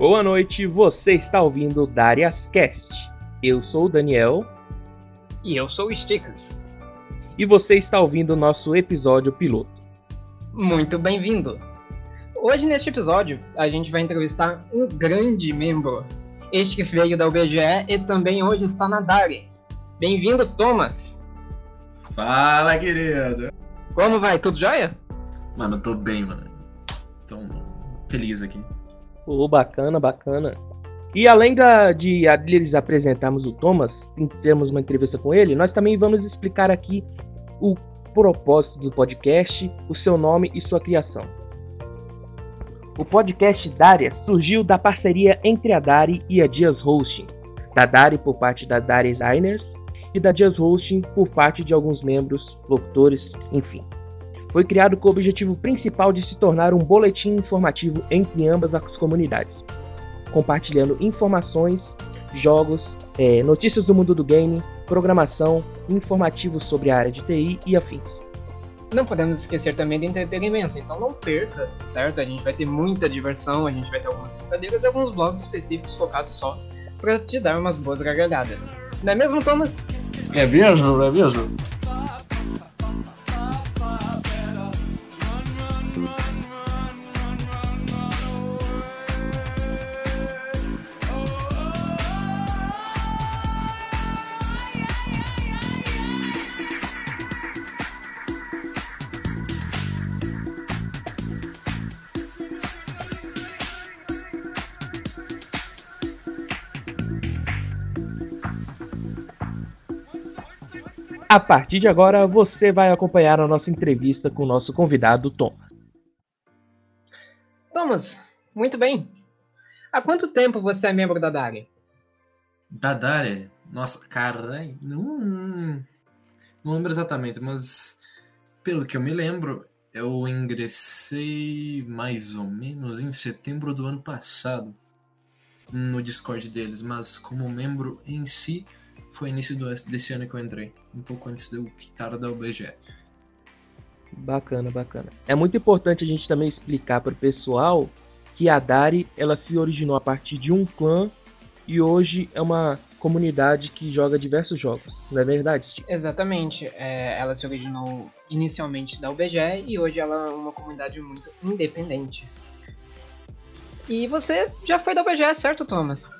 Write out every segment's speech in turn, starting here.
Boa noite, você está ouvindo Darius Cast. Eu sou o Daniel. E eu sou o Sticks. E você está ouvindo o nosso episódio piloto. Muito bem-vindo! Hoje, neste episódio, a gente vai entrevistar um grande membro. Este que veio da UBGE e também hoje está na Dari. Bem-vindo, Thomas! Fala, querido! Como vai? Tudo jóia? Mano, eu tô bem, mano. Tô feliz aqui. Oh, bacana, bacana. E além da, de lhes apresentarmos o Thomas, temos uma entrevista com ele, nós também vamos explicar aqui o propósito do podcast, o seu nome e sua criação. O podcast Daria surgiu da parceria entre a Dari e a Dias Hosting, da Dari por parte da Dari Designers e da Dias Hosting por parte de alguns membros, locutores, enfim. Foi criado com o objetivo principal de se tornar um boletim informativo entre ambas as comunidades, compartilhando informações, jogos, é, notícias do mundo do game, programação, informativos sobre a área de TI e afins. Não podemos esquecer também do entretenimento, então não perca, certo? A gente vai ter muita diversão, a gente vai ter algumas brincadeiras e alguns blogs específicos focados só para te dar umas boas gargalhadas. Não é mesmo, Thomas? É mesmo, é mesmo. A partir de agora, você vai acompanhar a nossa entrevista com o nosso convidado, Tom. Thomas, muito bem. Há quanto tempo você é membro da Dari? Da Dari? Nossa, caralho, não, não lembro exatamente, mas pelo que eu me lembro, eu ingressei mais ou menos em setembro do ano passado no Discord deles, mas como membro em si, foi início do, desse ano que eu entrei, um pouco antes do quitar da UBG. Bacana, bacana. É muito importante a gente também explicar para o pessoal que a Dari ela se originou a partir de um clã e hoje é uma comunidade que joga diversos jogos, não é verdade, Steve? Exatamente. É, ela se originou inicialmente da UBG e hoje ela é uma comunidade muito independente. E você já foi da UBG, certo, Thomas?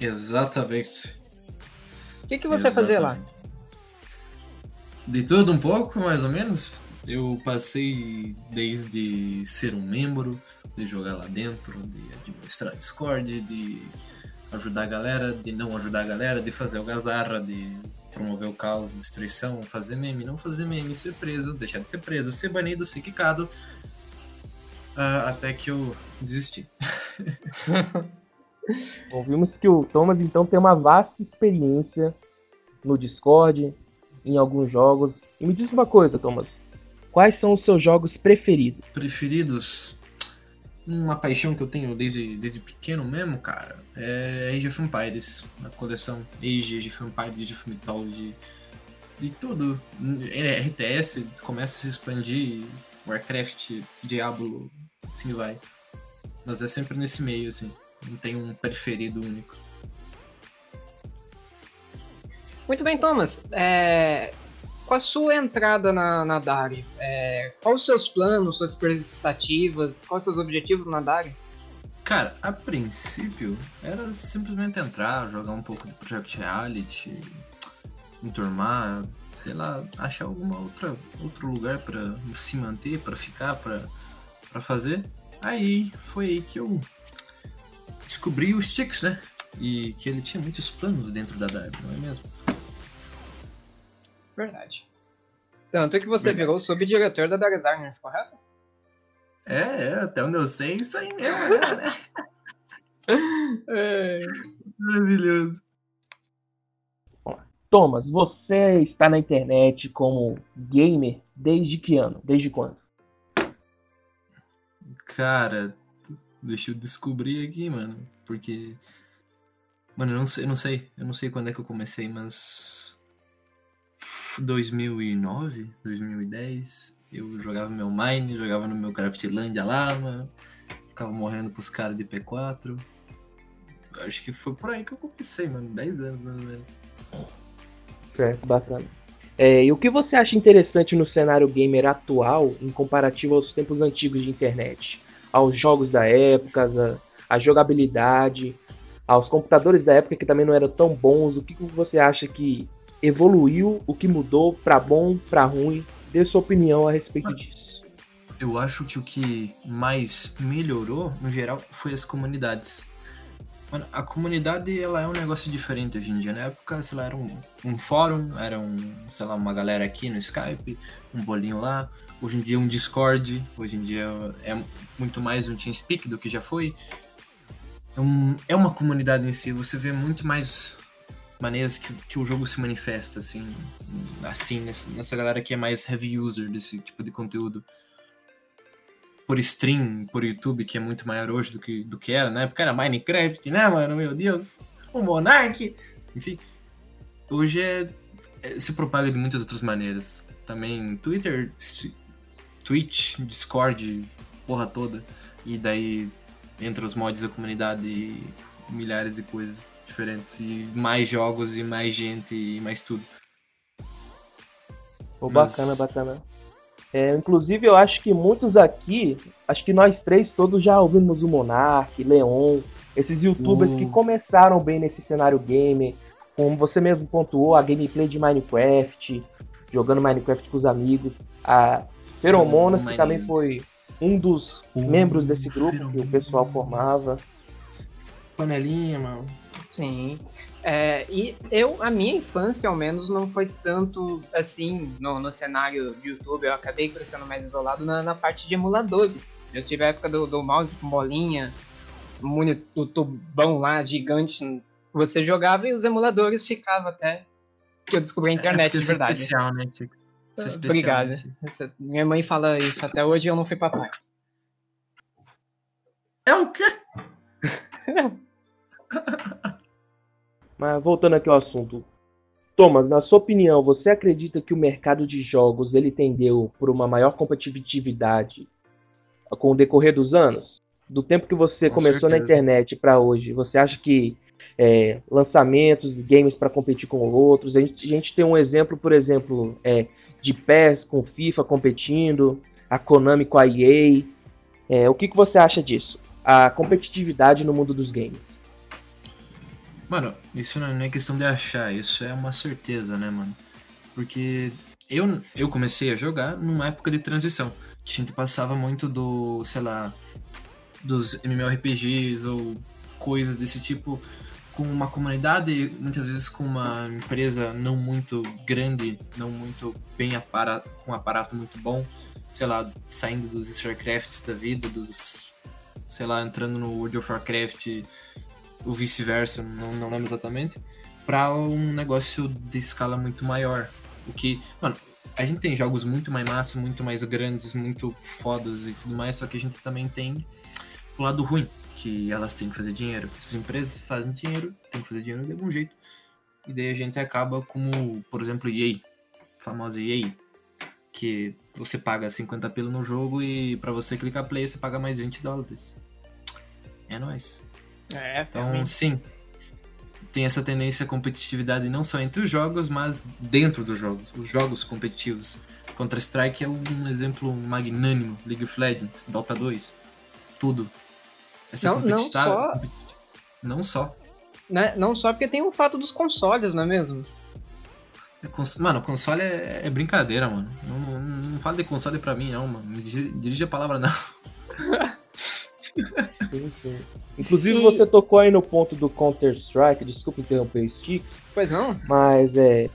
Exatamente. O que, que você fazia lá? De tudo um pouco, mais ou menos. Eu passei desde ser um membro, de jogar lá dentro, de administrar Discord, de ajudar a galera, de não ajudar a galera, de fazer algazarra, de promover o caos, destruição, fazer meme, não fazer meme, ser preso, deixar de ser preso, ser banido, ser quicado, uh, até que eu desisti. Bom, vimos que o Thomas então tem uma vasta experiência no Discord, em alguns jogos. E me diz uma coisa, Thomas. Quais são os seus jogos preferidos? Preferidos? Uma paixão que eu tenho desde, desde pequeno mesmo, cara, é Age of Empires. A coleção Age, Age of Empires, Age of Mythology, de tudo. RTS começa a se expandir, Warcraft, Diablo, assim vai. Mas é sempre nesse meio, assim. Não tem um preferido único. Muito bem, Thomas. É... Com a sua entrada na, na Dari, é... quais os seus planos, suas expectativas, quais os seus objetivos na Dari? Cara, a princípio era simplesmente entrar, jogar um pouco de Project Reality, enturmar, sei lá, achar alguma outra outro lugar para se manter, para ficar, para fazer. Aí foi aí que eu descobri o Sticks, né? E que ele tinha muitos planos dentro da Darby, não é mesmo? Verdade. Tanto que você Verdade. virou subdiretor da Designers, correto? É, é, até onde eu sei, isso aí mesmo, né? é. Maravilhoso. Thomas, você está na internet como gamer desde que ano? Desde quando? Cara, Deixa eu descobrir aqui, mano. Porque. Mano, eu não sei, eu não sei. Eu não sei quando é que eu comecei, mas. 2009, 2010. Eu jogava meu Mine, jogava no meu Craftlandia lá, mano. ficava morrendo pros caras de P4. Acho que foi por aí que eu comecei, mano. 10 anos, mais ou menos. Certo, bacana. É, e o que você acha interessante no cenário gamer atual em comparativo aos tempos antigos de internet? Aos jogos da época, a jogabilidade, aos computadores da época que também não eram tão bons. O que, que você acha que evoluiu, o que mudou para bom, para ruim? Dê sua opinião a respeito disso. Eu acho que o que mais melhorou, no geral, foi as comunidades. Mano, a comunidade ela é um negócio diferente hoje em dia. Na época, sei lá, era um, um fórum, era um, sei lá, uma galera aqui no Skype, um bolinho lá. Hoje em dia um Discord, hoje em dia é muito mais um TeamSpeak do que já foi. É, um, é uma comunidade em si, você vê muito mais maneiras que, que o jogo se manifesta, assim, assim nessa, nessa galera que é mais heavy user desse tipo de conteúdo por stream, por YouTube, que é muito maior hoje do que, do que era. Na época era Minecraft, né, mano? Meu Deus. O Monark. Enfim. Hoje é, é, se propaga de muitas outras maneiras. Também Twitter, Twitch, Discord, porra toda. E daí entra os mods da comunidade e milhares de coisas diferentes. E mais jogos e mais gente e mais tudo. Pô, Mas... bacana, bacana. É, inclusive, eu acho que muitos aqui, acho que nós três todos já ouvimos o Monark, Leon, esses youtubers uh. que começaram bem nesse cenário gamer, como você mesmo pontuou, a gameplay de Minecraft, jogando Minecraft com os amigos, a Feromonas, que também foi um dos uh, membros desse grupo que o pessoal formava. Panelinha, mano. Sim. É, e eu, a minha infância, ao menos, não foi tanto assim no, no cenário de YouTube. Eu acabei crescendo mais isolado na, na parte de emuladores. Eu tive a época do, do mouse com bolinha, o tubão lá gigante. Você jogava e os emuladores ficavam até que eu descobri a é, internet, é, de verdade. Especial, né, é especial, Obrigado. Né, minha mãe fala isso até hoje e eu não fui papai. É o quê? Mas voltando aqui ao assunto. Thomas, na sua opinião, você acredita que o mercado de jogos ele tendeu por uma maior competitividade com o decorrer dos anos? Do tempo que você com começou certeza. na internet para hoje, você acha que é, lançamentos, games para competir com outros? A gente, a gente, tem um exemplo, por exemplo, é, de PES com FIFA competindo, a Konami com a EA. É, o que, que você acha disso? A competitividade no mundo dos games. Mano, isso não é questão de achar, isso é uma certeza, né, mano? Porque eu, eu comecei a jogar numa época de transição. A gente passava muito do, sei lá, dos MMORPGs ou coisas desse tipo com uma comunidade, muitas vezes com uma empresa não muito grande, não muito bem aparato, com um aparato muito bom, sei lá, saindo dos StarCrafts da vida, dos, sei lá, entrando no World of Warcraft ou vice-versa, não, não lembro exatamente, para um negócio de escala muito maior. O que, mano, a gente tem jogos muito mais massa, muito mais grandes, muito fodas e tudo mais, só que a gente também tem o lado ruim, que elas têm que fazer dinheiro. Essas empresas fazem dinheiro, tem que fazer dinheiro de algum jeito. E daí a gente acaba como, por exemplo, EA, famosa EA, que você paga 50 pelo no jogo e para você clicar play você paga mais 20 dólares. É nóis. É, então, realmente. sim. Tem essa tendência à competitividade não só entre os jogos, mas dentro dos jogos. Os jogos competitivos. Counter-Strike é um exemplo magnânimo. League of Legends, Dota 2, tudo. Essa não, não só. Não só. Né? Não só porque tem o fato dos consoles, não é mesmo? É mano, console é, é brincadeira, mano. Não, não, não fala de console pra mim, não, mano. Me dirige a palavra, não. Sim, sim. Inclusive, e... você tocou aí no ponto do Counter-Strike, desculpa interromper o Stick. Pois não? Mas é.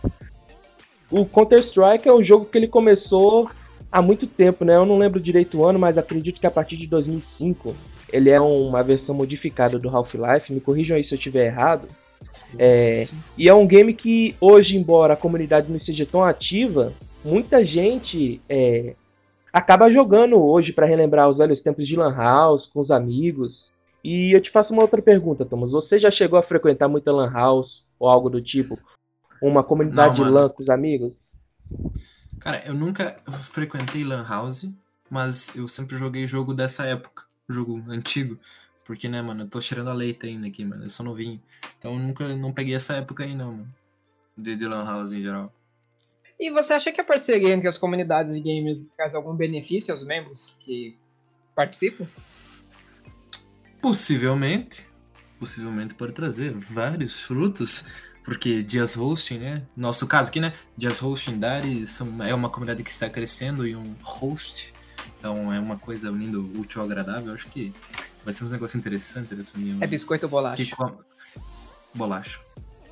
O Counter-Strike é um jogo que ele começou há muito tempo, né? Eu não lembro direito o ano, mas acredito que a partir de 2005 ele é uma versão modificada do Half-Life. Me corrijam aí se eu estiver errado. Sim, é, sim. E é um game que hoje, embora a comunidade não seja tão ativa, muita gente é, acaba jogando hoje para relembrar os velhos tempos de Lan House com os amigos. E eu te faço uma outra pergunta, Thomas. Você já chegou a frequentar muita Lan House ou algo do tipo? Uma comunidade Não, de LAN com os amigos? Cara, eu nunca frequentei Lan House, mas eu sempre joguei jogo dessa época. jogo antigo. Porque, né, mano, eu tô cheirando a leite ainda aqui, mano. Eu sou novinho. Então eu nunca não peguei essa época aí, não, mano. De, de Lan House em geral. E você acha que a parceria entre as comunidades de gamers traz algum benefício aos membros que participam? Possivelmente. Possivelmente pode trazer vários frutos. Porque Dias Hosting, né? Nosso caso aqui, né? Dias Hosting Dari são, é uma comunidade que está crescendo e um host. Então é uma coisa unindo útil ao agradável. Acho que vai ser um negócio interessante dessa união. É biscoito ou bolacha? Que Bolacha.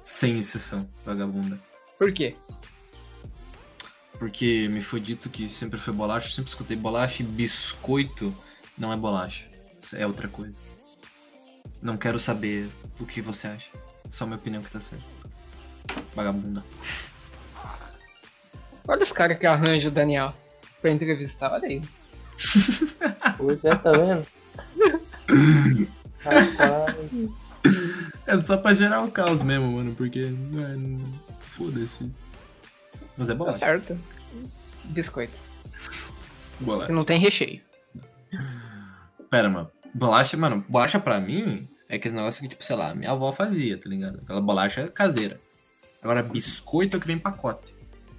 Sem exceção, vagabunda. Por quê? Porque me foi dito que sempre foi bolacha, eu sempre escutei bolacha e biscoito não é bolacha. Isso é outra coisa. Não quero saber o que você acha. Só minha opinião que tá certa. Vagabunda. Olha os caras que arranja o Daniel pra entrevistar, olha isso. Pois é, tá vendo? Rapaz, É só pra gerar o caos mesmo, mano, porque. mano, Foda-se. Mas é Tá bolacha. certo. Biscoito. Bolacha. Se não tem recheio. Pera, mano. Bolacha, mano, bolacha pra mim é aquele negócio que, tipo, sei lá, minha avó fazia, tá ligado? Aquela bolacha caseira. Agora, biscoito é o que vem em pacote.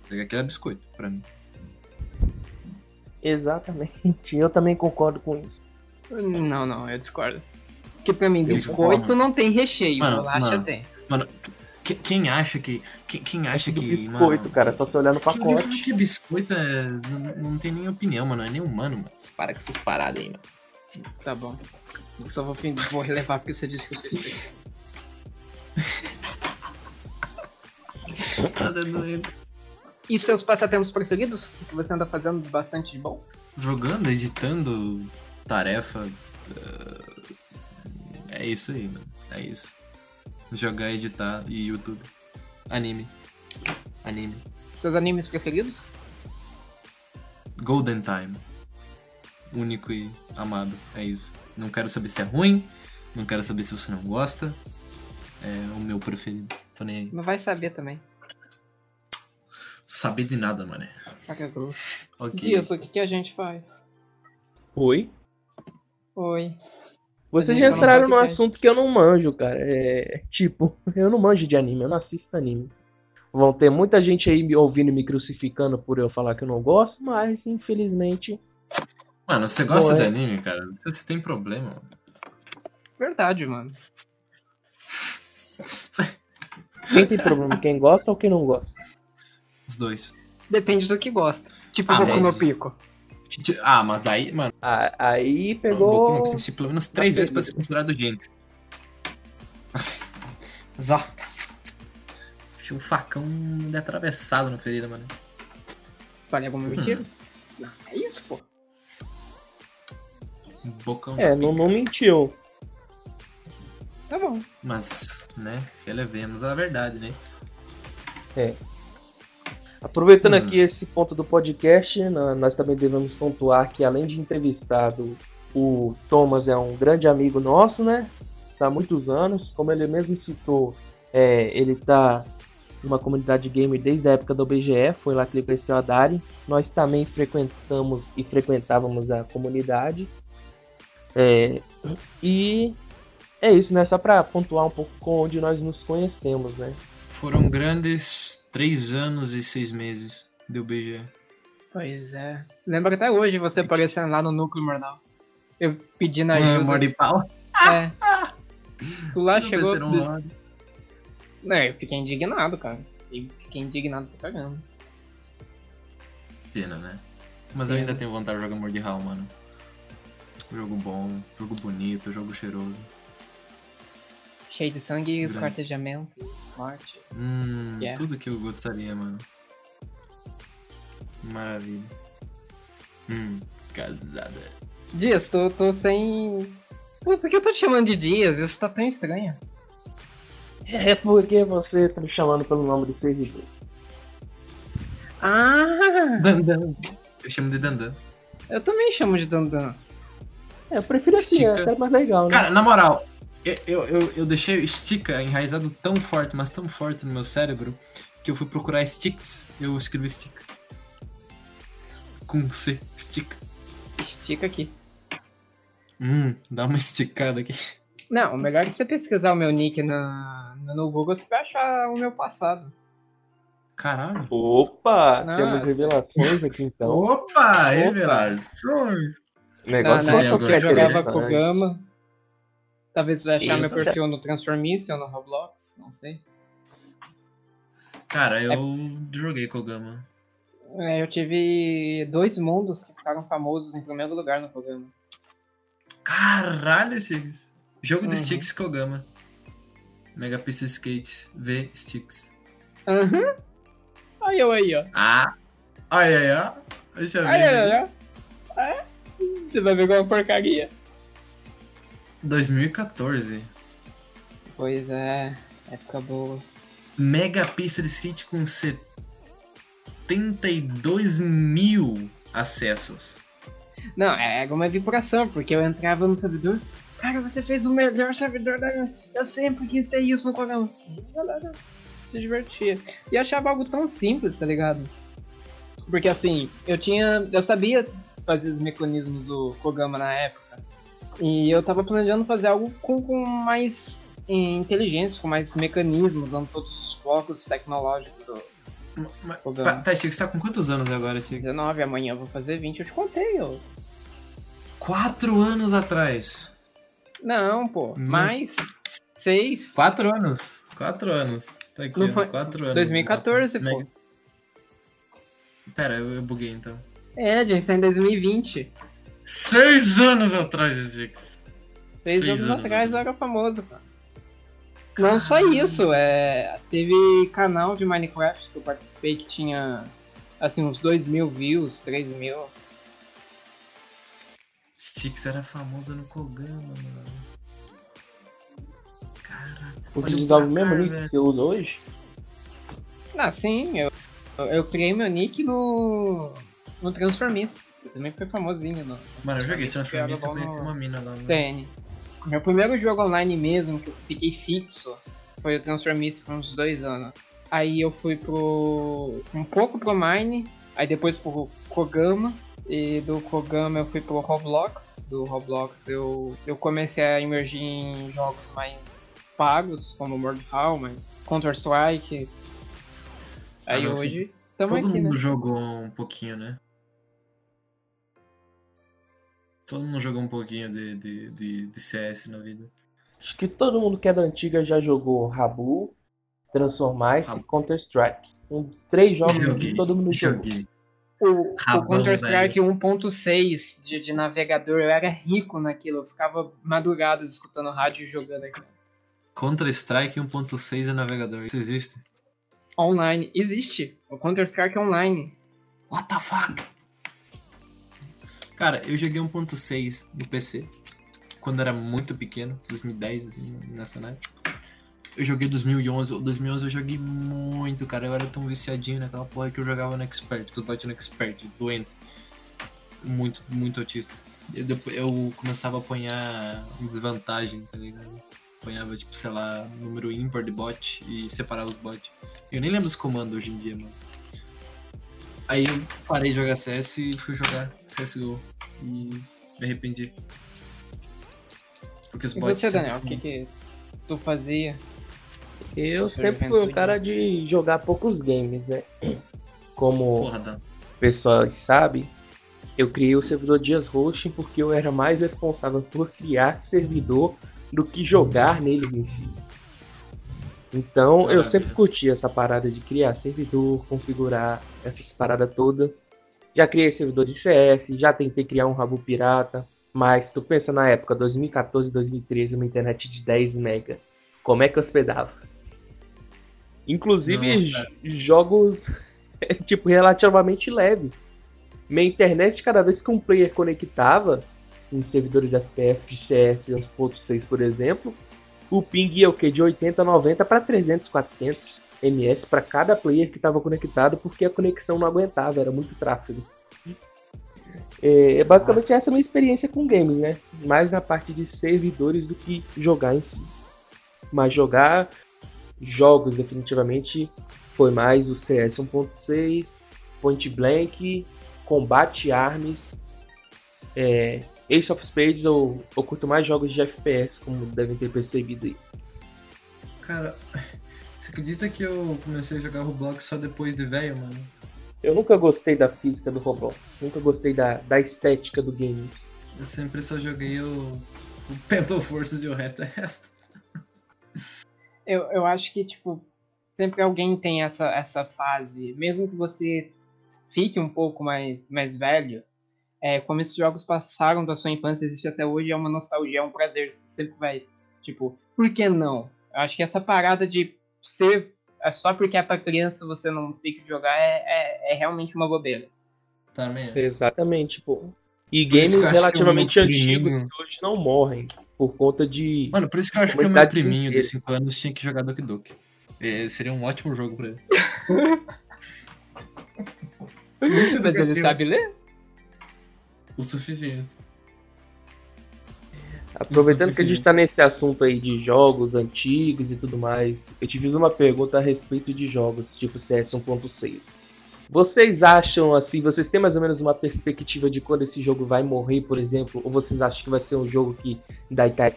Tá? Aquele é biscoito, pra mim. exatamente. Eu também concordo com isso. Não, não, eu discordo. Porque pra mim, Eu biscoito concordo. não tem recheio, Mano, bolacha mano. tem. Mano, que- quem acha que. Quem, quem acha que. biscoito, mano, cara, só se olhar no Quem pacote. fala que biscoito é. Não, não tem nem opinião, mano. É nem humano, mano. Você para com essas paradas aí, mano. Tá bom. Eu só vou, vou relevar porque você disse que eu sou especial. Tá. E seus passatempos preferidos? O que você anda fazendo bastante de bom? Jogando, editando, tarefa. eh, É isso aí, mano. É isso. Jogar, editar e YouTube. Anime. Anime. Seus animes preferidos? Golden Time. Único e amado. É isso. Não quero saber se é ruim. Não quero saber se você não gosta. É o meu preferido. Tô nem aí. Não vai saber também. Saber de nada, mano. Caga grosso. Ok. Disso, o que, que a gente faz? Oi? Oi. Vocês já entraram podcast. assunto que eu não manjo, cara. É tipo, eu não manjo de anime, eu não assisto anime. Vão ter muita gente aí me ouvindo e me crucificando por eu falar que eu não gosto, mas infelizmente. Mano, você gosta Bom, de é. anime, cara? Você você tem problema, mano. Verdade, mano. Quem tem problema? Quem gosta ou quem não gosta? Os dois. Depende do que gosta. Tipo, Ah, Boku mas- no Pico. Ah, mas daí, mano, Ah, aí Boku pegou. não precisa assistir pelo menos três vezes pra ser considerado gênio. Nossa. Mas ó. Tinha um facão de atravessado na ferida, mano. Falei alguma mentira? Não, é isso, pô. Um bocão. É, não, não mentiu. Tá bom. Mas, né, relevemos a verdade, né? Aproveitando Hum. aqui esse ponto do podcast, na- nós também devemos pontuar que além de entrevistado, o Thomas é um grande amigo nosso, né? Está há muitos anos, como ele mesmo citou, é, ele está numa comunidade gamer desde a época do BGE, foi lá que ele conheceu a Dari. Nós também frequentamos e frequentávamos a comunidade. É, e é isso, né? Só para pontuar um pouco com onde nós nos conhecemos, né? Foram grandes três anos e seis meses do BG. Pois é. Lembro até hoje você aparecendo lá no núcleo mornal. Eu pedindo É, ajuda. morde pau. É. Tu lá chegou. Um. É, eu fiquei indignado, cara. Eu fiquei indignado pra caramba. Pena, né? Mas eu Pena. ainda tenho vontade de jogar Mord Hall, mano. Jogo bom, jogo bonito, jogo cheiroso. Cheio de sangue, Grande. esquartejamento, morte. Hum, Yeah. tudo que eu gostaria, mano. Maravilha. Hum, casada. Dias, tô, tô sem. Pô, por que eu tô te chamando de Dias? Isso tá tão estranho. É porque você tá me chamando pelo nome do servidor. Ah! Dandan. Eu chamo de Dandan. Eu também chamo de Dandan. É, eu prefiro assim, é Estica. até mais legal, né? Cara, na moral, eu, eu, eu, deixei o Stica enraizado tão forte, mas tão forte no meu cérebro, que eu fui procurar Sticks, eu escrevi Stica. Com C, Stica. Estica aqui. Hum, dá uma esticada aqui. Não, o melhor é você pesquisar o meu nick na, no Google, você vai achar o meu passado. Caralho. Opa, Nossa. temos revelações aqui então. Opa, revelações. O negócio na é época eu jogava com Gama. Talvez você vai achar Eu meu perfil no Transformice ou no Roblox, não sei. Cara, eu joguei Kogama. É, eu tive dois mundos que ficaram famosos em primeiro lugar no programa. Caralho, Sticks. Jogo de Uhum. Sticks Kogama. Mega Pista Skates V Sticks. Aham. Aí eu aí, ó. Ah! Ai, ai, ai. Deixa eu Aí, ver. aí, ó. É. Você vai ver qual é uma porcaria. 2014. Pois é, época boa. Mega Pista de Skate com 72 mil acessos. Não, é uma vibração, porque eu entrava no servidor. Cara, você fez o melhor servidor da. Eu sempre quis ter isso no programa. E galera se divertia. E eu achava algo tão simples, tá ligado? Porque assim, eu tinha. Eu sabia fazer os mecanismos do Kogama na época. E eu tava planejando fazer algo com, com mais eh, inteligência, com mais mecanismos, usando todos os focos tecnológicos. do Mas-. Tá, Sticks, tá com quantos anos agora, Sticks? 19, amanhã eu vou fazer 20, eu te contei, eu. Quatro anos atrás. Não, pô, Não. mais 6. Quatro anos. Quatro anos. Tá aqui, ó, foi- quatro anos. 2014, pô. Mega- Pera, eu, eu buguei então. É, a gente tá em 2020. Seis anos atrás, Sticks. Seis, Seis anos, anos atrás eu era famoso, cara. Não só isso, é, teve canal de Minecraft que eu participei que tinha assim uns 2 mil views, 3 mil. Sticks era famoso no Kogama, mano. Caraca. Utilizava o mesmo nick velho. que você usa hoje? Ah, sim, eu, eu criei meu nick no, no Transformice. Eu também fui famosinho no Mano, eu joguei Transformice, Transformice e conheci uma mina lá. no- CN. Meu primeiro jogo online mesmo, que eu fiquei fixo, foi o Transformice por uns dois anos. Aí eu fui pro. um pouco pro Mine, aí depois pro Kogama. E do Kogama eu fui pro Roblox. Do Roblox eu, eu comecei a emergir em jogos mais pagos, como Mordhau, Counter-Strike. Aí Ah, não, hoje Todo aqui, mundo né? jogou um pouquinho, né? Todo mundo jogou um pouquinho de, de, de, de CS na vida. Acho que todo mundo que é da antiga já jogou Rabu, Transformice e. Counter-Strike. Um, três jogos Joguei, que todo mundo jogou. joguei. O, o Rabão, Counter-Strike 1.6 de, de navegador, eu era rico naquilo. Eu ficava madrugadas escutando rádio e jogando aqui. Counter-Strike 1.6 é navegador. Isso existe? Online. Existe. O Counter-Strike online. What the fuck? Cara, eu joguei 1.6 no PC. Quando era muito pequeno, 2010, assim, nessa época. Eu joguei 2011. O 2011 eu joguei muito, cara. Eu era tão viciadinho naquela porra que eu jogava no Expert. Que eu bati no Expert, doente. Muito, muito autista. Eu, eu começava a apanhar em desvantagem, tá ligado? Apanhava, tipo, sei lá, número ímpar de bot e separava os bots. Eu nem lembro os comandos hoje em dia, mas. Aí eu parei de jogar CS e fui jogar CSGO. E me arrependi. Porque os E bots. você, sempre- Daniel, o que, que tu fazia? Eu sempre fui um cara de jogar poucos games, né? Como Porra, o pessoal sabe, eu criei o servidor Dias Hosting porque eu era mais responsável por criar servidor do que jogar nele em si. Então eu sempre curti essa parada de criar servidor, configurar essas paradas todas. Já criei servidor de CS, já tentei criar um rabo pirata, mas tu pensa na época 2014, 2013, uma internet de 10 mega. Como é que eu hospedava? Inclusive Nossa. jogos tipo relativamente leves. Minha internet, cada vez que um player conectava em servidores FPS de CS 1.6, por exemplo, o ping ia o quê? De 80 a 90 para 300, 400 ms para cada player que estava conectado, porque a conexão não aguentava, era muito tráfego. É, basicamente Nossa. essa é a minha experiência com games, né? Mais na parte de servidores do que jogar em si. Mas jogar jogos definitivamente foi mais o CS 1.6, Point Blank, Combate Arms, é, Ace of Spades eu, eu curto mais jogos de FPS, como devem ter percebido aí. Cara, você acredita que eu comecei a jogar Roblox só depois de velho, mano? Eu nunca gostei da física do Roblox, nunca gostei da, da estética do game. Eu sempre só joguei o, o Pental Forces e o resto é resto. Eu, eu acho que, tipo, sempre alguém tem essa, essa fase, mesmo que você fique um pouco mais, mais velho, é, como esses jogos passaram da sua infância, existe até hoje, é uma nostalgia, é um prazer, você sempre vai, tipo, por que não? Eu acho que essa parada de ser é só porque é pra criança você não tem que jogar é, é, é realmente uma bobeira. Também. Exatamente, pô. E games relativamente antigos que hoje não morrem por conta de. Mano, por isso que eu acho que o meu priminho de 5 anos tinha que jogar Doki Doki. É, seria um ótimo jogo pra ele. Mas ele sabe ler? O suficiente. Aproveitando que a gente tá nesse assunto aí de jogos antigos e tudo mais, eu te fiz uma pergunta a respeito de jogos, tipo CS 1.6. Vocês acham, assim, vocês têm mais ou menos uma perspectiva de quando esse jogo vai morrer, por exemplo? Ou vocês acham que vai ser um jogo que vai estar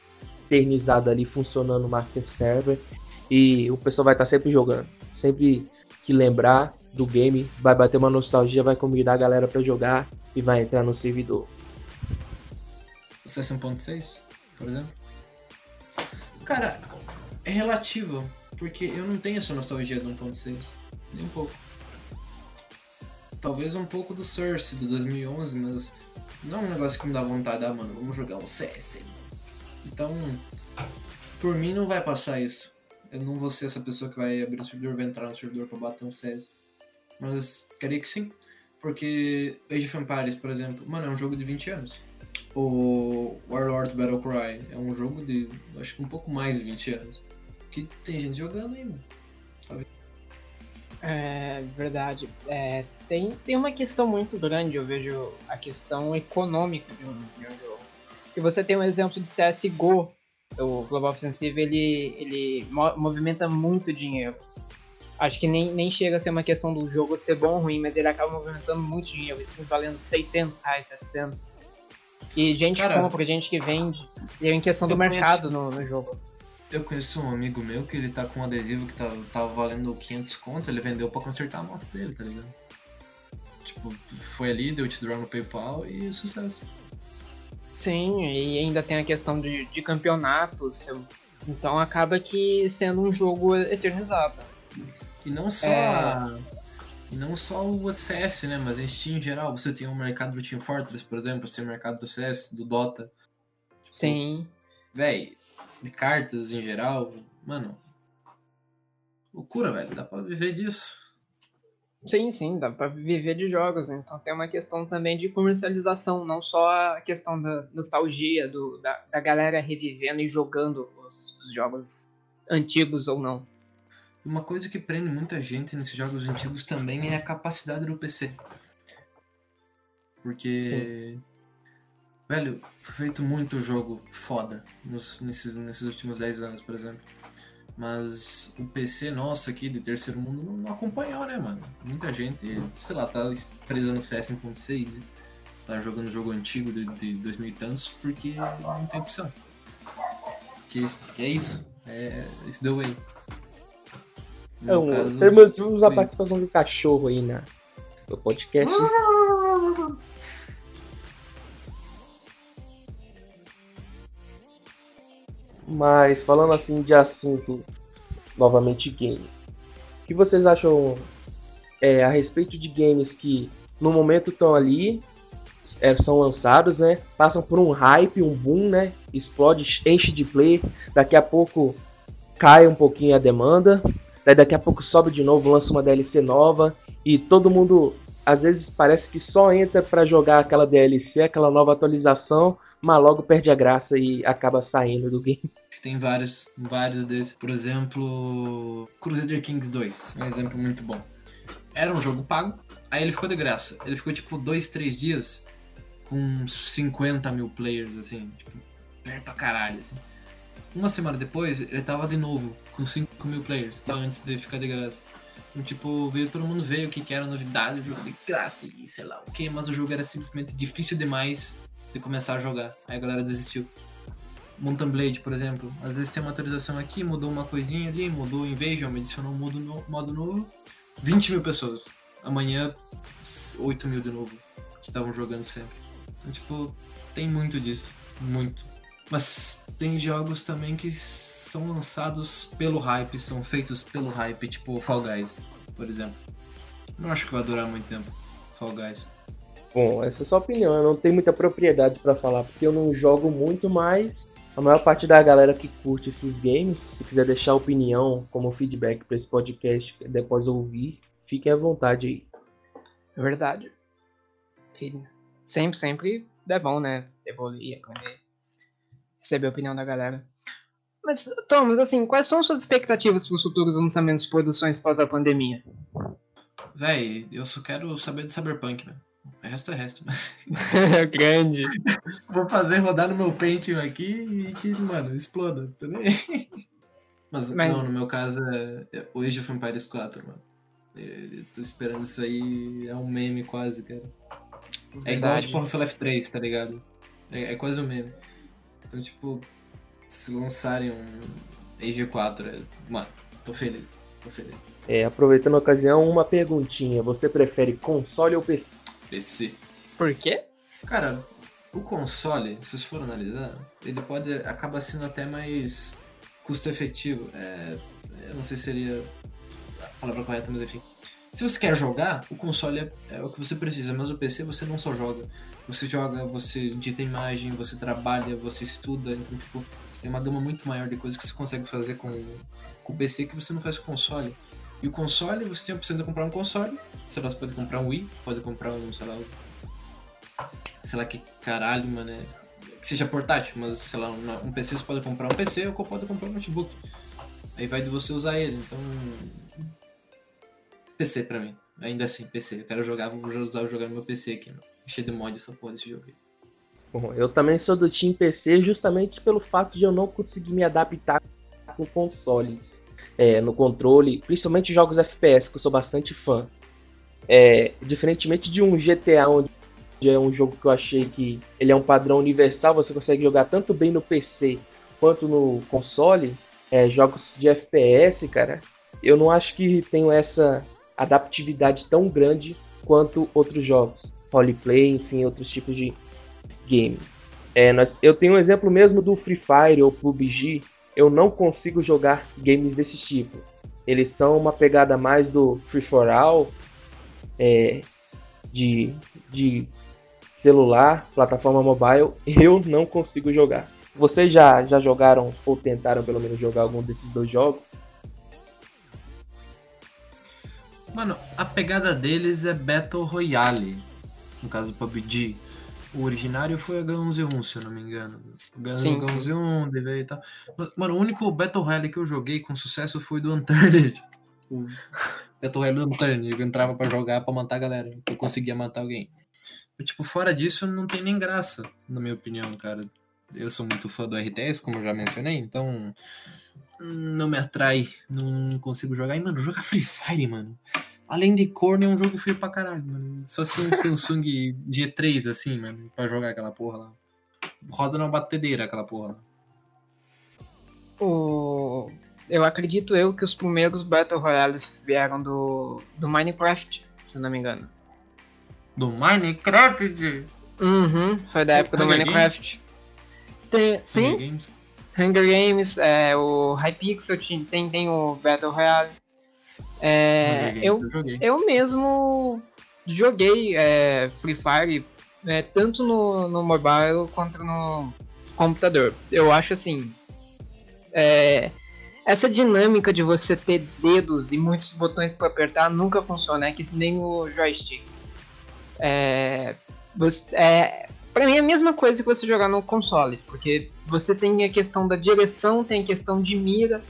eternizado ali, funcionando no Master Server, e o pessoal vai estar sempre jogando? Sempre que lembrar do game, vai bater uma nostalgia, vai convidar a galera para jogar e vai entrar no servidor. O CS 1.6? por exemplo. Cara, é relativo, porque eu não tenho essa nostalgia do 1.6, nem um pouco. Talvez um pouco do Source do 2011, mas não é um negócio que me dá vontade, ah, mano, vamos jogar um CS. Então, por mim não vai passar isso. Eu não vou ser essa pessoa que vai abrir o servidor, vai entrar no servidor pra bater um CS. Mas queria que sim, porque Age of Empires, por exemplo, mano, é um jogo de 20 anos o Warlord Battle Cry é um jogo de acho que um pouco mais de 20 anos. Que tem gente jogando mano. É verdade. É, tem, tem uma questão muito grande, eu vejo a questão econômica de um, de um jogo. E você tem um exemplo de CSGO, o Global Offensive, ele, ele movimenta muito dinheiro. Acho que nem, nem chega a ser uma questão do jogo ser bom ou ruim, mas ele acaba movimentando muito dinheiro. Skins valendo 600 reais, 700. E gente Cara, compra, gente que vende. E é em questão do mercado conheço, no, no, jogo. Eu conheço um amigo meu que ele tá com um adesivo que tava, tá, tava valendo 500 conto, ele vendeu pra consertar a moto dele, tá ligado? Tipo, foi ali, deu te draw no PayPal e sucesso. Sim, e ainda tem a questão de, de campeonatos. Então acaba que sendo um jogo eternizado. E não só é... E não só o CS, né? Mas em Steam em geral. Você tem o um mercado do Team Fortress, por exemplo. Você tem o mercado do CS, do Dota. Tipo, Sim. Véi, de cartas em geral. Mano. Loucura, velho. Dá pra viver disso. Sim, sim, dá pra viver de jogos. Então tem uma questão também de comercialização, não só a questão da nostalgia, do, da, da galera revivendo e jogando os, os jogos antigos ou não. Uma coisa que prende muita gente nesses jogos antigos também é a capacidade do PC. Porque. Sim. Velho, foi feito muito jogo foda nos, nesses, nesses últimos 10 anos, por exemplo. Mas o PC nosso aqui de terceiro mundo não, acompanhou, né, mano? Muita gente, sei lá, tá presa no CS 1.6, tá jogando jogo antigo de, de 2000 e tantos porque não tem opção. Que, que é isso. É, it's the way. Não, caso, temos, temos a participação do cachorro aí na, no podcast. Mas falando assim de assunto novamente game. O que vocês acham é, a respeito de games que no momento estão ali, é, são lançados, né? Passam por um hype, um boom, né? Explode, enche de play, daqui a pouco cai um pouquinho a demanda. Daí daqui a pouco sobe de novo, lança uma DLC nova e todo mundo às vezes parece que só entra para jogar aquela DLC, aquela nova atualização, mas logo perde a graça e acaba saindo do game. Tem vários, vários desses. Por exemplo, Crusader Kings 2, um exemplo muito bom. Era um jogo pago, aí ele ficou de graça. Ele ficou tipo dois, três dias com 50 mil players, assim, tipo, pra caralho, assim. Uma semana depois, ele tava de novo com 5 mil players, tá? antes de ficar de graça. Então, tipo, veio todo mundo ver o que, que era novidade, o jogo de graça e sei lá o que, mas o jogo era simplesmente difícil demais de começar a jogar. Aí a galera desistiu. Mountain Blade, por exemplo. Às vezes tem uma atualização aqui, mudou uma coisinha ali, mudou Invasion, adicionou um modo, no, modo novo. 20 mil pessoas. Amanhã, 8 mil de novo. Que estavam jogando sempre. Então, tipo, tem muito disso. Muito. Mas tem jogos também que são lançados pelo hype, são feitos pelo hype, tipo Fall Guys, por exemplo. Não acho que vai durar muito tempo, Fall Guys. Bom, essa é a sua opinião. Eu não tenho muita propriedade para falar, porque eu não jogo muito, mas a maior parte da galera que curte esses games, se quiser deixar opinião como feedback para esse podcast depois ouvir, fiquem à vontade aí. É verdade. Sempre, sempre é bom, né? Evoluir, aprender, receber a opinião da galera. Mas, Thomas, assim, quais são suas expectativas para os futuros lançamentos de produções pós a pandemia? Véi, eu só quero saber de Cyberpunk, né? O resto é resto. Grande. Vou fazer rodar no meu Pentium aqui e que, mano, exploda, também. Mas, Mas, não, no meu caso é, é o Age of Empires 4, mano. Eu tô esperando isso aí, é um meme quase, cara. Verdade. É igual tipo Half-Life 3, tá ligado? É, é, quase um meme. Então, tipo, se lançarem um Age 4, é... mano, tô feliz, tô feliz. É, aproveitando a ocasião, uma perguntinha. Você prefere console ou PC? PC. Por quê? Cara, o console, se vocês forem analisar, ele pode acaba sendo até mais custo efetivo. É, eu não sei se seria a palavra correta, mas enfim. Se você quer jogar, o console é, é, o que você precisa, mas o PC você não só joga. Você joga, você edita imagem, você trabalha, você estuda, então tipo, você tem uma gama muito maior de coisas que você consegue fazer com, com o PC que você não faz com o console. E o console, você tem a opção de comprar um console. Sei lá, você pode comprar um Wii, pode comprar um, sei lá, sei lá que caralho, mano, é, que seja portátil, mas sei lá, um PC você pode comprar um PC ou pode comprar um notebook. Aí vai de você usar ele, então PC pra mim. Ainda assim, PC. Eu quero jogar, vou usar jogar no meu PC aqui, mano. Cheio de mod essa porra desse jogo aí. Bom, eu também sou do Team PC justamente pelo fato de eu não conseguir me adaptar com consoles é, no controle, principalmente jogos FPS, que eu sou bastante fã. É, diferentemente de um GTA, onde é um jogo que eu achei que ele é um padrão universal, você consegue jogar tanto bem no PC quanto no console, é, jogos de FPS, cara, eu não acho que tenho essa adaptividade tão grande quanto outros jogos, roleplay, enfim, outros tipos de game. É, nós, eu tenho um exemplo mesmo do Free Fire ou PUBG, eu não consigo jogar games desse tipo. Eles são uma pegada mais do free for all, é, de, de celular, plataforma mobile. Eu não consigo jogar. Vocês já, já jogaram ou tentaram pelo menos jogar algum desses dois jogos? Mano, a pegada deles é Battle Royale. No caso do PUBG. O originário foi H1Z1, se eu não me engano. H1Z1, DV e tal. Mano, o único Battle Royale que eu joguei com sucesso foi do Uncharted. O Battle Royale do Uncharted. Eu entrava pra jogar pra matar a galera. Eu conseguia matar alguém. Eu, tipo, fora disso, não tem nem graça, na minha opinião, cara. Eu sou muito fã do RTS, como eu já mencionei, então. Não me atrai. Não consigo jogar. E, mano, jogar Free Fire, mano além de corno, é um jogo feio pra caralho, mano. Só se um Samsung G3, assim, mano, pra jogar aquela porra lá. Roda na batedeira aquela porra. O... Eu acredito eu que os primeiros Battle Royales vieram do, do Minecraft, se eu não me engano. Do Minecraft? Uhum, foi da época do Minecraft. Tem, sim? Hunger Games, Games é, o Hypixel tem, tem o Battle Royale. É, eu, eu mesmo joguei é, Free Fire é, tanto no, no mobile quanto no computador. Eu acho assim. É, essa dinâmica de você ter dedos e muitos botões para apertar nunca funciona, é que nem o joystick. É, você, é, pra mim é a mesma coisa que você jogar no console, porque você tem a questão da direção, tem a questão de mira,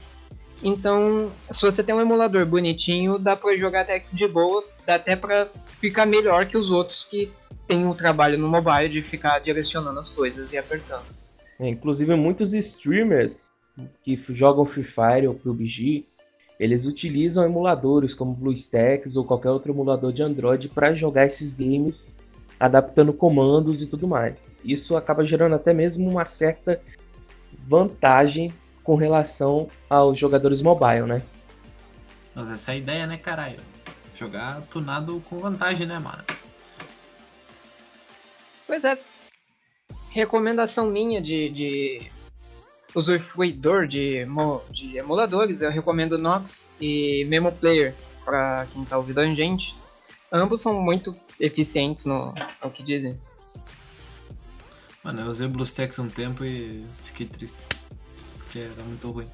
então, se você tem um emulador bonitinho, dá para jogar até de boa, dá até para ficar melhor que os outros que tem o trabalho no mobile de ficar direcionando as coisas e apertando. É, inclusive, muitos streamers que jogam Free Fire ou PUBG, eles utilizam emuladores como BlueStacks ou qualquer outro emulador de Android para jogar esses games, adaptando comandos e tudo mais. isso acaba gerando até mesmo uma certa vantagem com relação aos jogadores mobile, né? Mas essa é a ideia, né, caralho? Jogar tunado com vantagem, né, mano? Pois é. Recomendação minha de, de usufruidor de, de emuladores, eu recomendo Nox e Memo Player para quem tá ouvindo a gente. Ambos são muito eficientes no, no que dizem. Mano, eu usei BlueStacks um tempo e fiquei triste. Porque era muito ruim.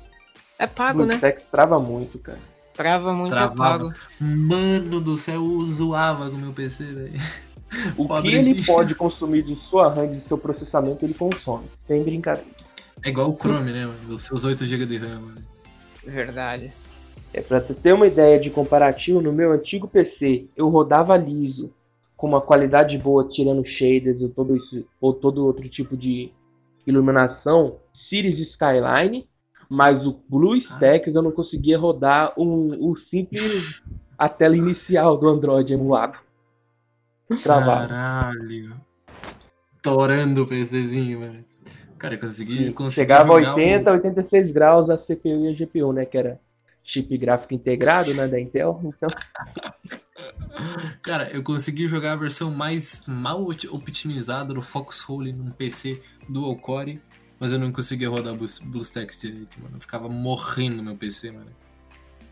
É pago, né? BlueStacks trava muito, cara. Trava muito, Travava. é pago. Mano do céu, eu zoava com o meu PC, velho. O que ele pode consumir de sua RAM de seu processamento, ele consome. Sem brincadeira. É igual o Chrome, né, mano? Os seus 8 GB de RAM, mano. Verdade. É, pra você ter uma ideia de comparativo, no meu antigo PC eu rodava liso, com uma qualidade boa, tirando shaders ou todo, isso, ou todo outro tipo de iluminação, Series Skyline, mas o BlueStacks eu não conseguia rodar o, o simples a tela inicial do Android emulado. Travado. Caralho. Torando o PCzinho, mano. Cara, eu consegui, eu consegui Chegava a jogar 80, 86 graus a CPU e a GPU, né? Que era chip gráfico integrado, né? Da Intel. Então. Cara, eu consegui jogar a versão mais mal optimizada do Foxhole num PC dual core, mas eu não conseguia rodar Blue- BlueStacks direito, mano. Eu ficava morrendo no meu PC, mano.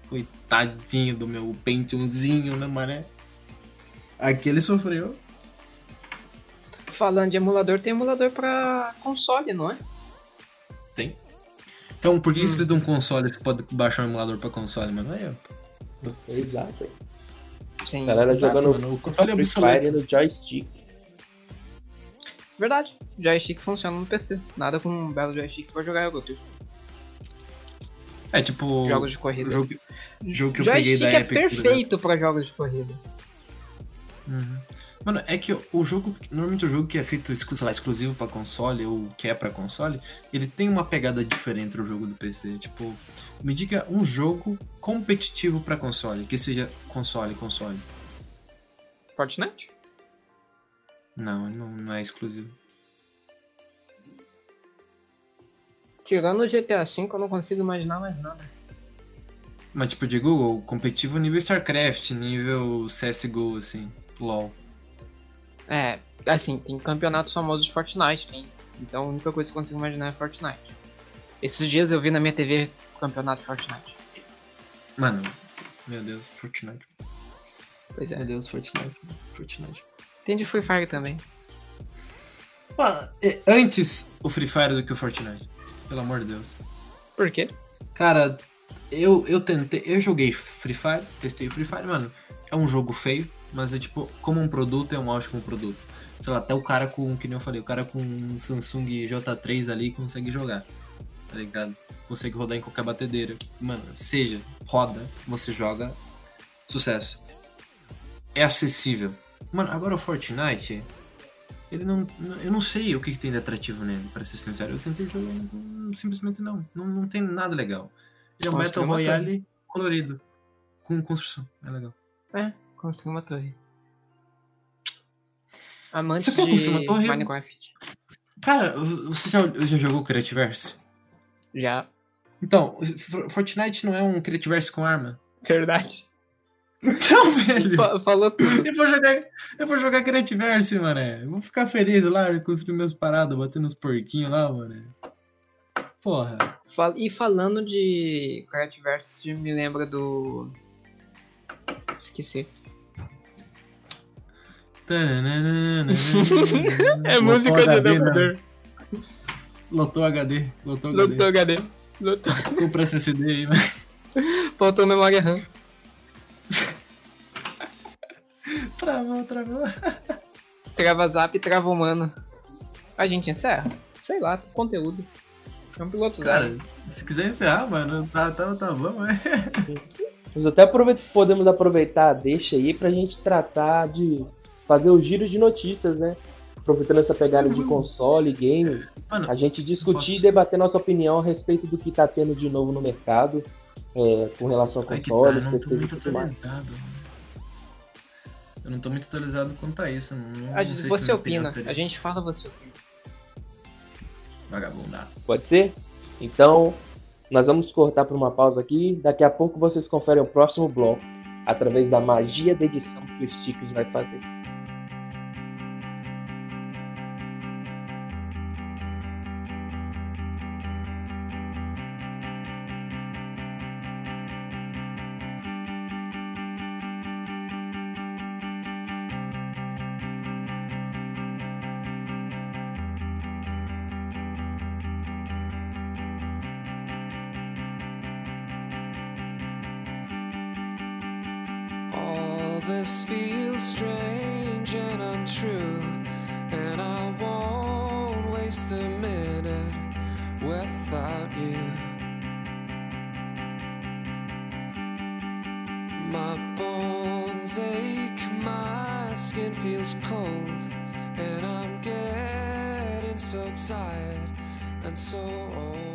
Coitadinho do meu Pentiumzinho, né, mané? Aquele sofreu. Falando de emulador, tem emulador pra console, não é? Tem. Então, por que Hum. você precisa de um console você pode baixar um emulador pra console, mano? Aí, ó. exato. Sim. A galera Exato, jogando mano. O console Free obsoleto. Fire no joystick. Verdade. Joystick funciona no PC. Nada com um belo joystick pra jogar jogo. É tipo. Jogos de corrida. jogo, jogo que eu peguei joystick da é Epic. exemplo. perfeito pra jogos de corrida. Uhum. Mano, é que o jogo, normalmente o jogo que é feito sei lá, exclusivo pra console ou que é pra console, ele tem uma pegada diferente do jogo do PC. Tipo, me diga um jogo competitivo pra console, que seja console, console. Fortnite? Não, não, não é exclusivo. Tirando o GTA V, eu não consigo imaginar mais nada. Mas tipo de Google, competitivo nível StarCraft, nível CSGO, assim, LOL. É, assim, tem campeonatos famosos de Fortnite, tem. Então a única coisa que eu consigo imaginar é Fortnite. Esses dias eu vi na minha TV o campeonato de Fortnite. Mano, meu Deus, Fortnite. Pois Meu é. Deus, Fortnite. Fortnite. Tem de Free Fire também. Mano, antes o Free Fire do que o Fortnite. Pelo amor de Deus. Por quê? Cara, eu, eu tentei. Eu joguei Free Fire, testei Free Fire, mano. É um jogo feio, mas é tipo, como um produto, é um ótimo produto. Sei lá, até o cara com, que nem eu falei, o cara com um Samsung J3 ali consegue jogar. Tá ligado? Consegue rodar em qualquer batedeira. Mano, seja, roda, você joga, sucesso. É acessível. Mano, agora o Fortnite, ele não. Eu não sei o que, que tem de atrativo nele, pra ser sincero. Eu tentei jogar simplesmente não. Não, não tem nada legal. Ele é um Battle uma Royale colorido. Com construção. É legal. É, construir uma torre. Amantes Você quer construir uma de torre? Minecraft. Cara, você já, já jogou Creativerse? Já. Então, Fortnite não é um Creativerse com arma? Verdade. Então, velho. Fa- falou tudo. Eu vou jogar, eu vou jogar Creativerse, mané. Eu Vou ficar feliz lá, construir minhas paradas, batendo uns porquinhos lá, mané. Porra. E falando de Creativerse, me lembra do. Esqueci. É música elevador. né? Lotou HD. Lotou HD. Lotou HD. Lotou. Compra SSD aí, mas. Faltou memória RAM. Travou, travou. Trava zap trava humano. A gente encerra? Sei lá, conteúdo. É um piloto Cara, zero. se quiser encerrar, mano, tá, tá, tá bom, é. Nós até aprove- podemos aproveitar a deixa aí pra gente tratar de fazer o giro de notícias, né? Aproveitando essa pegada de console, game, Mano, a gente discutir Posso- e debater nossa opinião a respeito do que tá tendo de novo no mercado, é, com relação a que tá, consoles, eu não tô muito atualizado. mano. Eu não tô muito atualizado quanto a isso. Não, A- não se você opinião opina. A gente fala, você opina. vagabundar. Pode ser? Então, nós vamos cortar para uma pausa aqui. Daqui a pouco vocês conferem o próximo bloco através da magia da edição que o Sticks vai fazer. You. My bones ache, my skin feels cold, and I'm getting so tired and so old.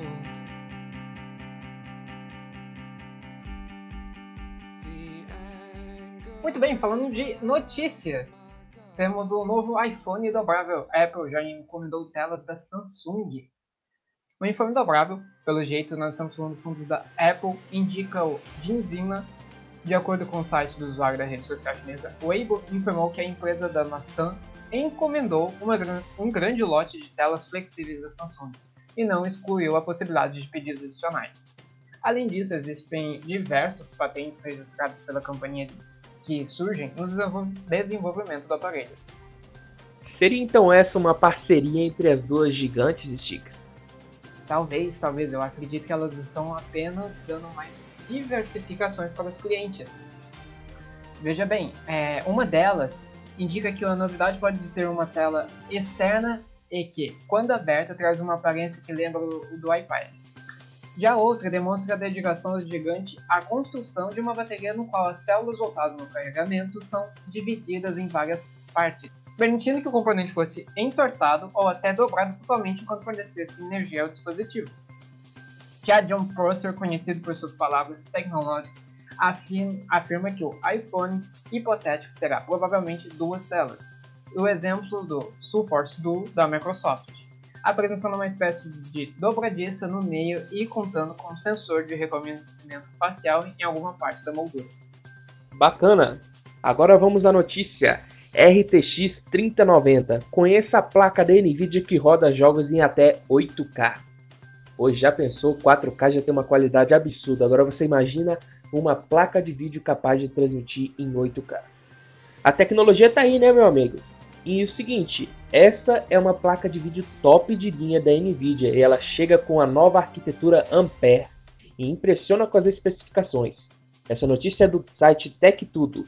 Muito bem, falando de notícias. Temos o novo iPhone dobrável. A Apple já encomendou telas da Samsung. O informe dobrável, pelo jeito, nós estamos falando fundos da Apple, indica o Jinzima. De acordo com o site do usuário da rede social chinesa, Weibo informou que a empresa da maçã encomendou uma, um grande lote de telas flexíveis da Samsung e não excluiu a possibilidade de pedidos adicionais. Além disso, existem diversas patentes registradas pela companhia que surgem no desenvolvimento do aparelho. Seria então essa uma parceria entre as duas gigantes sticks? Talvez, talvez. Eu acredito que elas estão apenas dando mais diversificações para os clientes. Veja bem, é, uma delas indica que a novidade pode ter uma tela externa e que, quando aberta, traz uma aparência que lembra o do iPad. Já outra demonstra a dedicação do gigante à construção de uma bateria no qual as células voltadas no carregamento são divididas em várias partes, permitindo que o componente fosse entortado ou até dobrado totalmente enquanto fornecesse energia ao dispositivo. Já John Prosser, conhecido por suas palavras tecnológicas, afirma que o iPhone hipotético terá provavelmente duas telas. O exemplo do Surface Duo da Microsoft apresentando uma espécie de dobradiça no meio e contando com um sensor de reconhecimento facial em alguma parte da moldura. Bacana! Agora vamos à notícia. RTX 3090. Conheça a placa da Nvidia que roda jogos em até 8K. Hoje já pensou, 4K já tem uma qualidade absurda. Agora você imagina uma placa de vídeo capaz de transmitir em 8K. A tecnologia está aí, né, meu amigo? E o seguinte, essa é uma placa de vídeo top de linha da Nvidia e ela chega com a nova arquitetura Ampere e impressiona com as especificações. Essa notícia é do site Tech Tudo.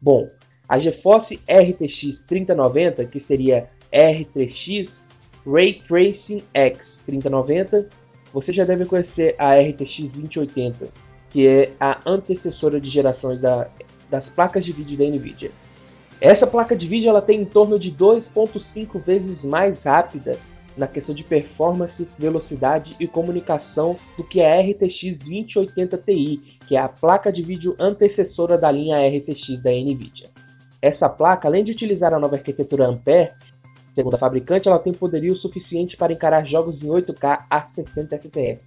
Bom, a GeForce RTX 3090, que seria R3X Ray Tracing X 3090, você já deve conhecer a RTX 2080, que é a antecessora de gerações da, das placas de vídeo da Nvidia. Essa placa de vídeo ela tem em torno de 2.5 vezes mais rápida na questão de performance, velocidade e comunicação do que a RTX 2080 Ti, que é a placa de vídeo antecessora da linha RTX da Nvidia. Essa placa, além de utilizar a nova arquitetura Ampere, segundo a fabricante, ela tem poderio suficiente para encarar jogos em 8K a 60 FPS.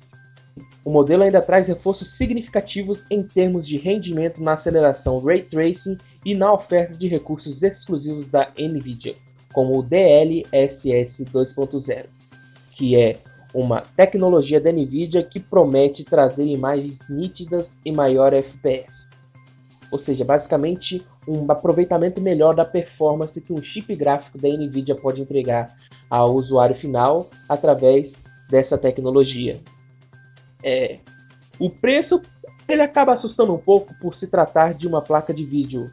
O modelo ainda traz reforços significativos em termos de rendimento na aceleração Ray Tracing e na oferta de recursos exclusivos da NVIDIA, como o DLSS 2.0, que é uma tecnologia da NVIDIA que promete trazer imagens nítidas e maior FPS. Ou seja, basicamente um aproveitamento melhor da performance que um chip gráfico da NVIDIA pode entregar ao usuário final através dessa tecnologia. É, o preço ele acaba assustando um pouco por se tratar de uma placa de vídeo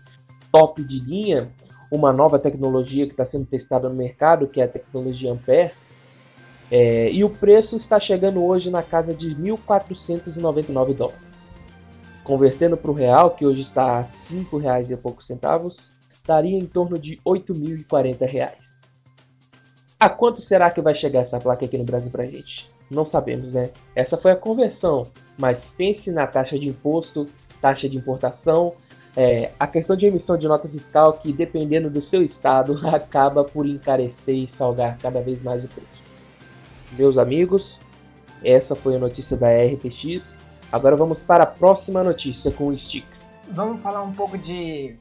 top de linha, uma nova tecnologia que está sendo testada no mercado, que é a tecnologia Ampere. É, e o preço está chegando hoje na casa de 1.499 dólares. Convertendo para o real, que hoje está a R$ 5,00 e poucos centavos, daria em torno de R$ 8.040. A quanto será que vai chegar essa placa aqui no Brasil para a gente? Não sabemos, né? Essa foi a conversão, mas pense na taxa de imposto, taxa de importação é, a questão de emissão de nota fiscal que, dependendo do seu estado, acaba por encarecer e salgar cada vez mais o preço. meus amigos. Essa foi a notícia da RTX. Agora vamos para a próxima notícia com o Sticks. Vamos falar um pouco de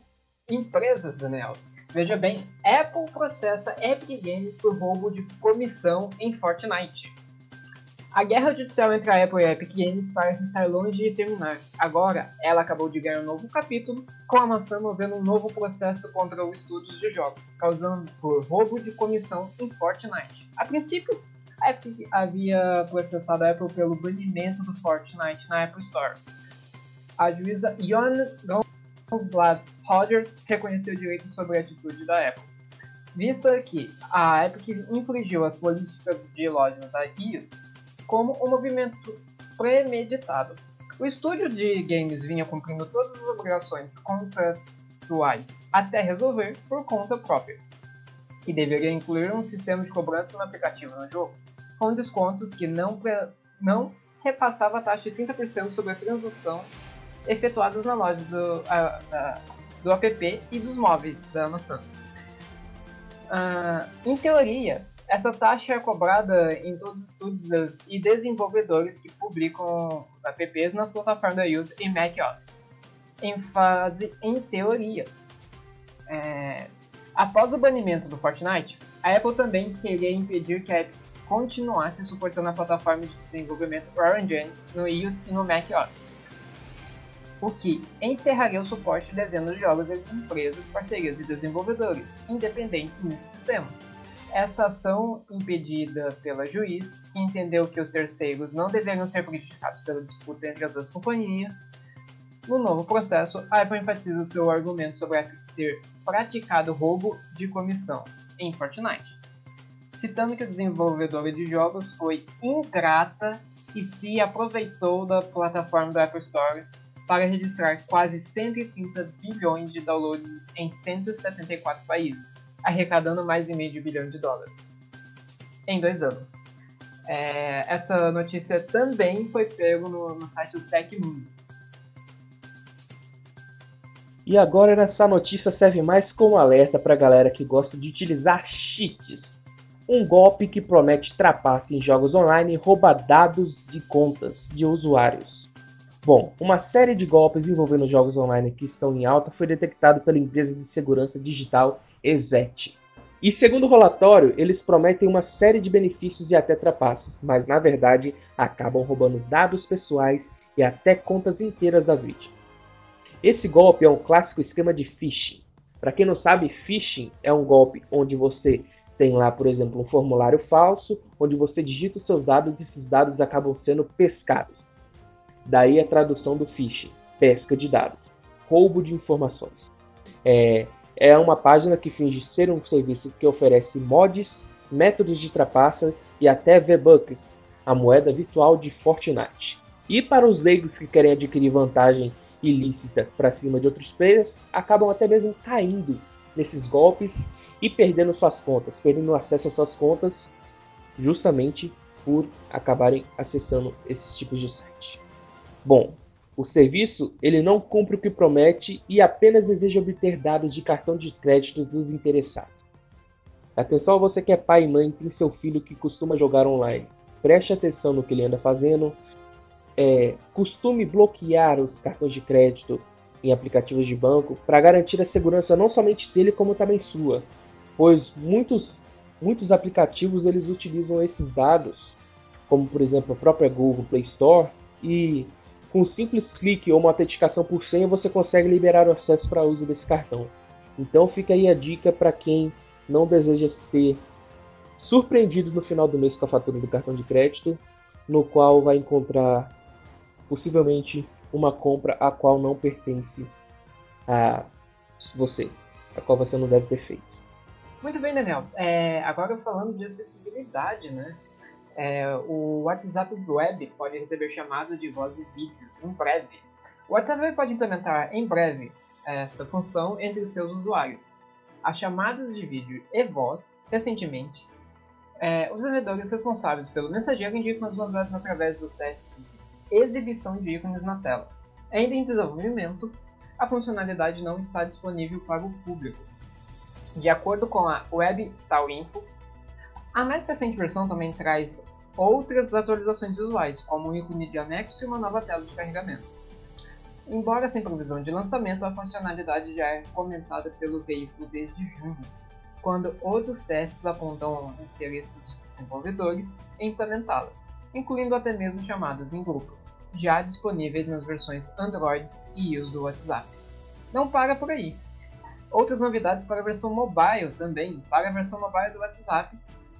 empresas, Daniel. Veja bem, Apple processa Epic Games por roubo de comissão em Fortnite. A guerra judicial entre a Apple e a Epic Games parece estar longe de terminar. Agora, ela acabou de ganhar um novo capítulo, com a maçã movendo um novo processo contra os estúdios de jogos, causando por roubo de comissão em Fortnite. A princípio, a Epic havia processado a Apple pelo banimento do Fortnite na Apple Store. A juíza Yon Glass Rogers reconheceu direitos sobre a atitude da Apple. Vista que a Epic infringiu as políticas de lojas da iOS, como um movimento premeditado. O estúdio de games vinha cumprindo todas as obrigações contratuais até resolver por conta própria, e deveria incluir um sistema de cobrança no aplicativo no jogo, com descontos que não, não repassava a taxa de 30% sobre a transação efetuadas na loja do, a, do app e dos móveis da maçã. Uh, em teoria, essa taxa é cobrada em todos os estúdios e desenvolvedores que publicam os apps na plataforma da Use e macOS. Em fase em teoria. É... Após o banimento do Fortnite, a Apple também queria impedir que a Epic continuasse suportando a plataforma de desenvolvimento Engine no iOS e no macOS, o que encerraria o suporte de dezenas de jogos às empresas, parcerias e desenvolvedores independentes nesses sistemas. Essa ação impedida pela juiz, que entendeu que os terceiros não deveriam ser prejudicados pela disputa entre as duas companhias, no novo processo, a Apple enfatiza seu argumento sobre a ter praticado roubo de comissão em Fortnite, citando que o desenvolvedor de jogos foi ingrata e se aproveitou da plataforma do Apple Store para registrar quase 130 bilhões de downloads em 174 países arrecadando mais de meio bilhão de dólares em dois anos. É, essa notícia também foi pego no, no site do Tecmundo. E agora essa notícia serve mais como alerta para a galera que gosta de utilizar cheats. Um golpe que promete trapaça em jogos online e rouba dados de contas de usuários. Bom, uma série de golpes envolvendo jogos online que estão em alta foi detectado pela empresa de segurança digital Exet. E segundo o relatório, eles prometem uma série de benefícios e até trapaças, mas na verdade acabam roubando dados pessoais e até contas inteiras da vítima. Esse golpe é um clássico esquema de phishing. Para quem não sabe, phishing é um golpe onde você tem lá, por exemplo, um formulário falso, onde você digita os seus dados e esses dados acabam sendo pescados. Daí a tradução do phishing, pesca de dados, roubo de informações. É, é uma página que finge ser um serviço que oferece mods, métodos de trapaça e até V-Bucks, a moeda virtual de Fortnite. E para os leigos que querem adquirir vantagem ilícita para cima de outros players, acabam até mesmo caindo nesses golpes e perdendo suas contas, perdendo acesso às suas contas justamente por acabarem acessando esses tipos de site. Bom, o serviço ele não cumpre o que promete e apenas deseja obter dados de cartão de crédito dos interessados. Atenção você que é pai e mãe tem seu filho que costuma jogar online. Preste atenção no que ele anda fazendo. É, costume bloquear os cartões de crédito em aplicativos de banco para garantir a segurança não somente dele como também sua, pois muitos muitos aplicativos eles utilizam esses dados, como por exemplo a própria Google Play Store e com um simples clique ou uma autenticação por senha, você consegue liberar o acesso para uso desse cartão. Então fica aí a dica para quem não deseja ser surpreendido no final do mês com a fatura do cartão de crédito, no qual vai encontrar possivelmente uma compra a qual não pertence a você, a qual você não deve ter feito. Muito bem, Daniel. É, agora falando de acessibilidade, né? É, o WhatsApp Web pode receber chamadas de voz e vídeo em breve. O WhatsApp pode implementar em breve esta função entre seus usuários. As chamadas de vídeo e voz, recentemente, é, os desenvolvedores responsáveis pelo mensageiro indicam as novidades através dos testes de exibição de ícones na tela. Ainda em desenvolvimento, a funcionalidade não está disponível para o público. De acordo com a Web Tal Info, a mais recente versão também traz outras atualizações visuais, como um ícone de anexo e uma nova tela de carregamento. Embora sem previsão de lançamento, a funcionalidade já é comentada pelo veículo desde junho, quando outros testes apontam o interesse dos desenvolvedores em implementá-la, incluindo até mesmo chamadas em grupo, já disponíveis nas versões Android e iOS do WhatsApp. Não para por aí. Outras novidades para a versão mobile também. Para a versão mobile do WhatsApp,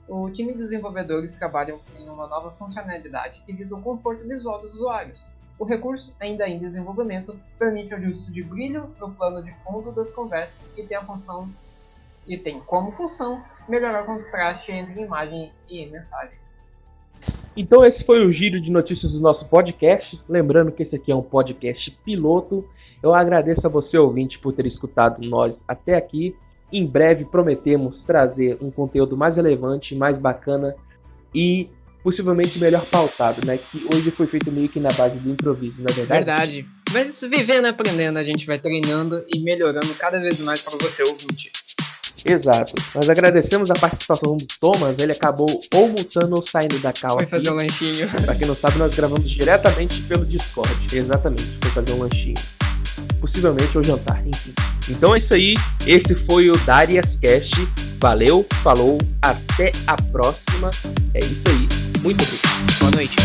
o time de desenvolvedores trabalham em uma nova funcionalidade que visa o conforto visual dos usuários. O recurso, ainda em desenvolvimento, permite o ajuste de brilho no plano de fundo das conversas e tem a função e tem como função melhorar o contraste entre imagem e mensagem. Então esse foi o giro de notícias do nosso podcast. Lembrando que esse aqui é um podcast piloto. Eu agradeço a você, ouvinte, por ter escutado nós até aqui. Em breve prometemos trazer um conteúdo mais relevante, mais bacana e possivelmente melhor pautado, né? Que hoje foi feito meio que na base do improviso, na é verdade. Verdade. Mas vivendo e aprendendo, a gente vai treinando e melhorando cada vez mais para você, ouvinte. Exato. Nós agradecemos a participação do Thomas. Ele acabou ou multando ou saindo da cal. Foi fazer um lanchinho. Pra quem não sabe, nós gravamos diretamente pelo Discord. Exatamente. Foi fazer um lanchinho. Possivelmente ou jantar, enfim. Então é isso aí. Esse foi o Darius Cast. Valeu, falou, até a próxima. É isso aí. Muito obrigado. Boa noite.